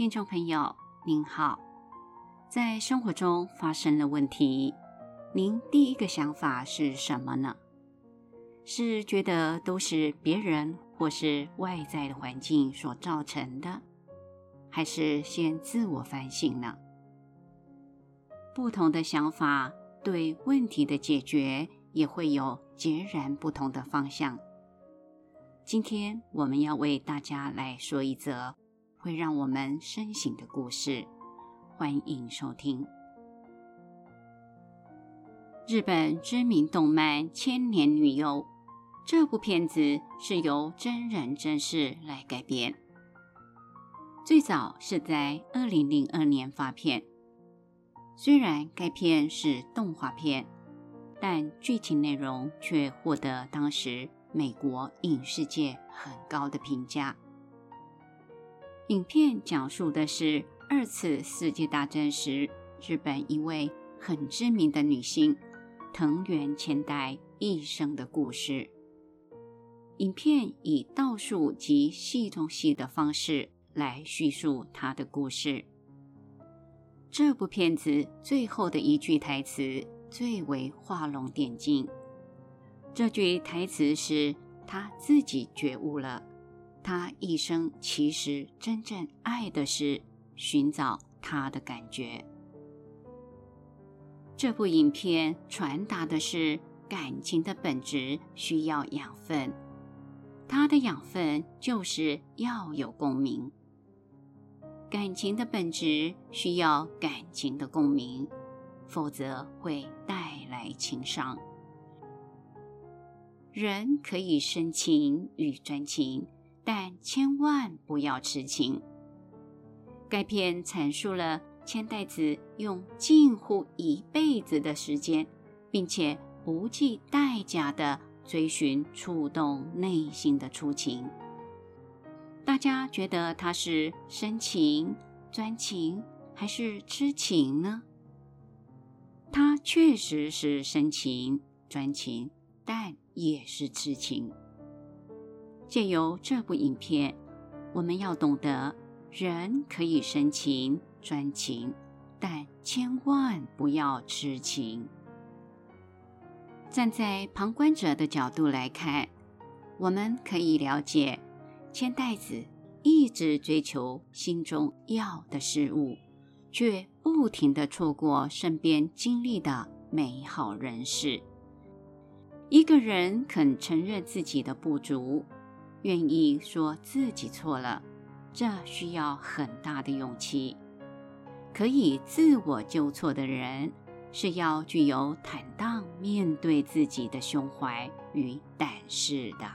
听众朋友您好，在生活中发生了问题，您第一个想法是什么呢？是觉得都是别人或是外在的环境所造成的，还是先自我反省呢？不同的想法对问题的解决也会有截然不同的方向。今天我们要为大家来说一则会让我们深省的故事，欢迎收听。日本知名动漫《千年女优》这部片子是由真人真事来改编，最早是在二零零二年发片。虽然该片是动画片，但剧情内容却获得当时美国影视界很高的评价。影片讲述的是二次世界大战时，日本一位很知名的女性藤原千代一生的故事。影片以倒数及戏中戏的方式来叙述她的故事。这部片子最后的一句台词最为画龙点睛。这句台词是他自己觉悟了，他一生其实真正爱的是寻找他的感觉。这部影片传达的是感情的本质需要养分，它的养分就是要有共鸣。感情的本质需要感情的共鸣，否则会带来情伤。人可以深情与专情，但千万不要痴情。该片阐述了千代子用近乎一辈子的时间，并且不计代价地追寻触动内心的初情。大家觉得他是深情、专情还是痴情呢？他确实是深情、专情，但也是痴情。借由这部影片，我们要懂得，人可以深情、专情，但千万不要痴情。站在旁观者的角度来看，我们可以了解。千代子一直追求心中要的事物，却不停地错过身边经历的美好人事。一个人肯承认自己的不足，愿意说自己错了，这需要很大的勇气。可以自我纠错的人，是要具有坦荡面对自己的胸怀与胆识的。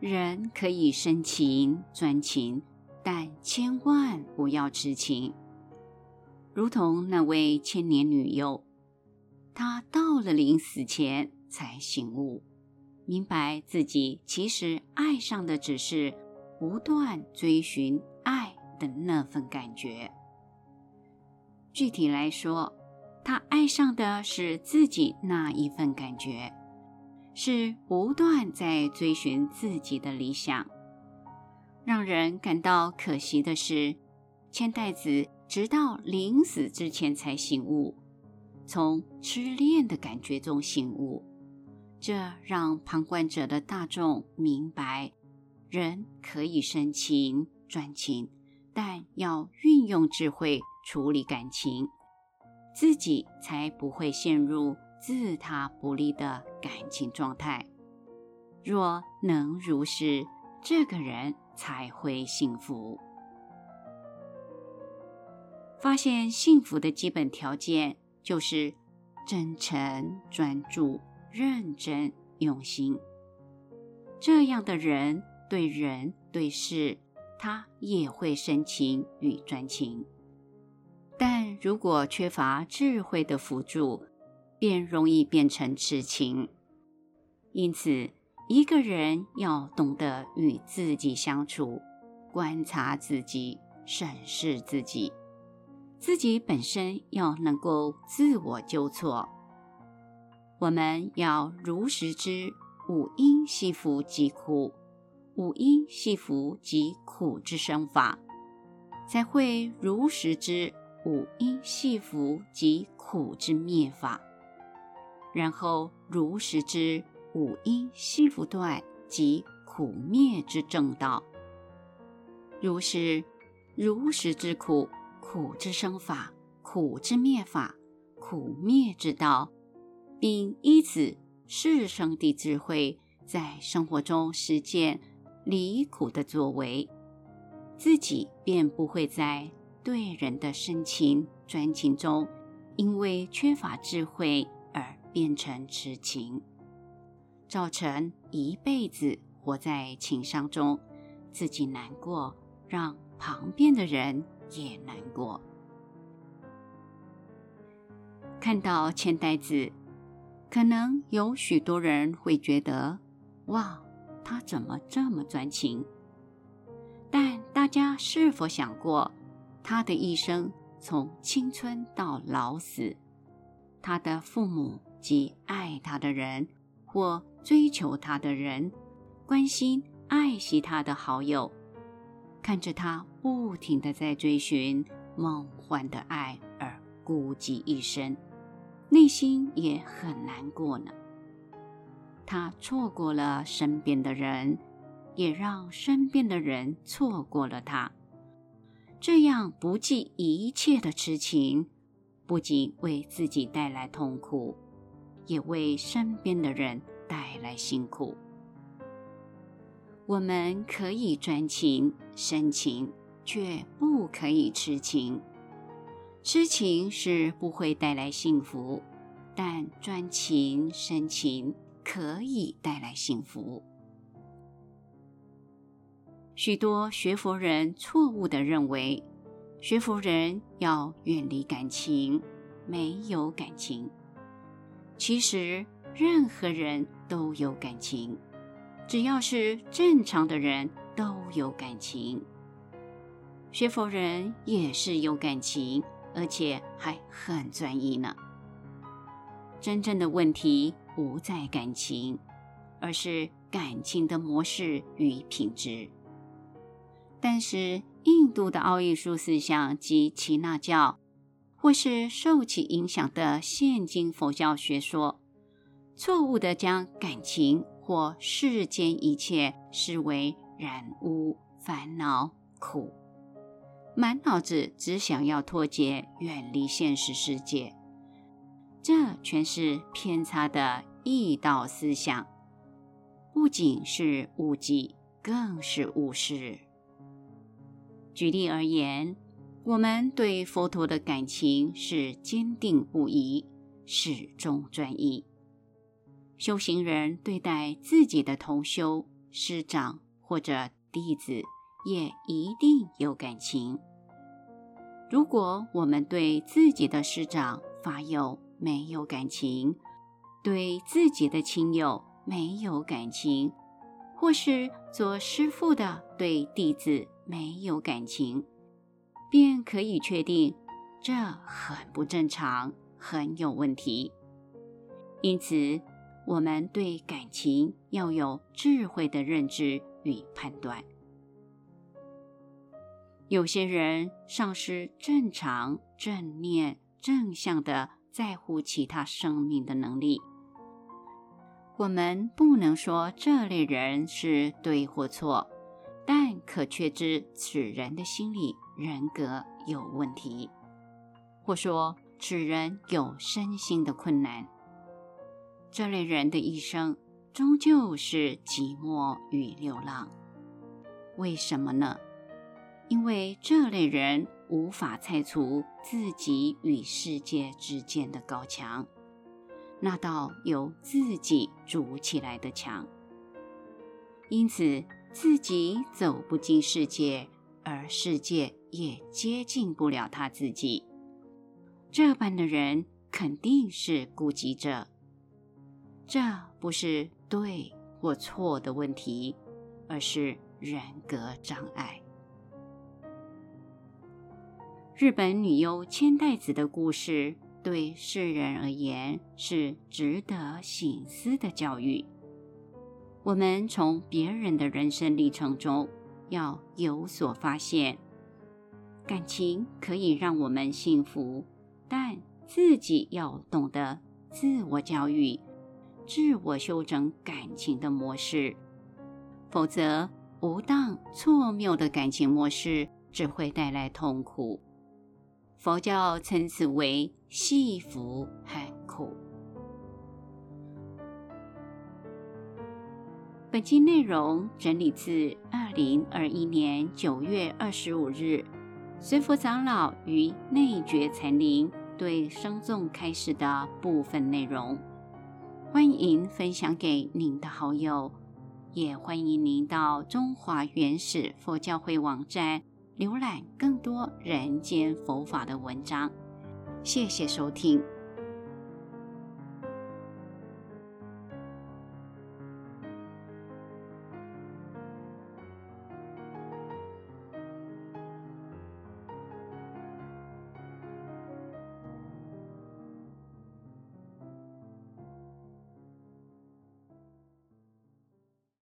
人可以深情专情，但千万不要痴情。如同那位千年女优，她到了临死前才醒悟，明白自己其实爱上的只是不断追寻爱的那份感觉。具体来说，他爱上的是自己那一份感觉。是不断在追寻自己的理想。让人感到可惜的是，千代子直到临死之前才醒悟，从痴恋的感觉中醒悟。这让旁观者的大众明白，人可以深情专情，但要运用智慧处理感情，自己才不会陷入。自他不利的感情状态，若能如是，这个人才会幸福。发现幸福的基本条件就是真诚、专注、认真、用心。这样的人对人对事，他也会深情与专情。但如果缺乏智慧的辅助，便容易变成痴情，因此，一个人要懂得与自己相处，观察自己，审视自己，自己本身要能够自我纠错。我们要如实知五阴系缚即苦，五阴系缚及苦之生法，才会如实知五阴系缚及苦之灭法，然后如实知五阴系缚断及苦灭之正道。如是如实知苦，苦之生法，苦之灭法，苦灭之道，并依此甚深的智慧，在生活中实践。离苦的作为，自己便不会在对人的深情专情中，因为缺乏智慧而变成痴情，造成一辈子活在情伤中，自己难过，让旁边的人也难过。看到千代子，可能有许多人会觉得，哇！他怎么这么专情？但大家是否想过，他的一生从青春到老死，他的父母及爱他的人，或追求他的人，关心爱惜他的好友，看着他不停地在追寻梦幻的爱而孤寂一生，内心也很难过呢。他错过了身边的人，也让身边的人错过了他。这样不计一切的痴情，不仅为自己带来痛苦，也为身边的人带来辛苦。我们可以专情、深情，却不可以痴情。痴情是不会带来幸福，但专情、深情。可以带来幸福。许多学佛人错误地认为，学佛人要远离感情，没有感情。其实，任何人都有感情，只要是正常的人都有感情。学佛人也是有感情，而且还很专一呢。真正的问题。不在感情，而是感情的模式与品质。但是，印度的奥义书思想及耆那教，或是受其影响的现今佛教学说，错误地将感情或世间一切视为染污、烦恼、苦，满脑子只想要脱节、远离现实世界。这全是偏差的异道思想，不仅是误记，更是误事。举例而言，我们对佛陀的感情是坚定不移、始终专一。修行人对待自己的同修、师长或者弟子，也一定有感情。如果我们对自己的师长发有没有感情，对自己的亲友没有感情，或是做师父的对弟子没有感情，便可以确定这很不正常，很有问题。因此，我们对感情要有智慧的认知与判断。有些人丧失正常、正念、正向的。在乎其他生命的能力，我们不能说这类人是对或错，但可确知此人的心理人格有问题，或说此人有身心的困难。这类人的一生终究是寂寞与流浪。为什么呢？因为这类人。无法拆除自己与世界之间的高墙，那道由自己筑起来的墙。因此，自己走不进世界，而世界也接近不了他自己。这般的人肯定是孤寂者。这不是对或错的问题，而是人格障碍。日本女优千代子的故事，对世人而言是值得醒思的教育。我们从别人的人生历程中要有所发现。感情可以让我们幸福，但自己要懂得自我教育、自我修整感情的模式，否则无当错谬的感情模式只会带来痛苦。佛教称此为系福和苦。本期内容整理自二零二一年九月二十五日，随佛长老于内觉禅林对僧众开示的部分内容。欢迎分享给您的好友，也欢迎您到中华原始佛教会网站浏览更多人间佛法的文章。谢谢收听。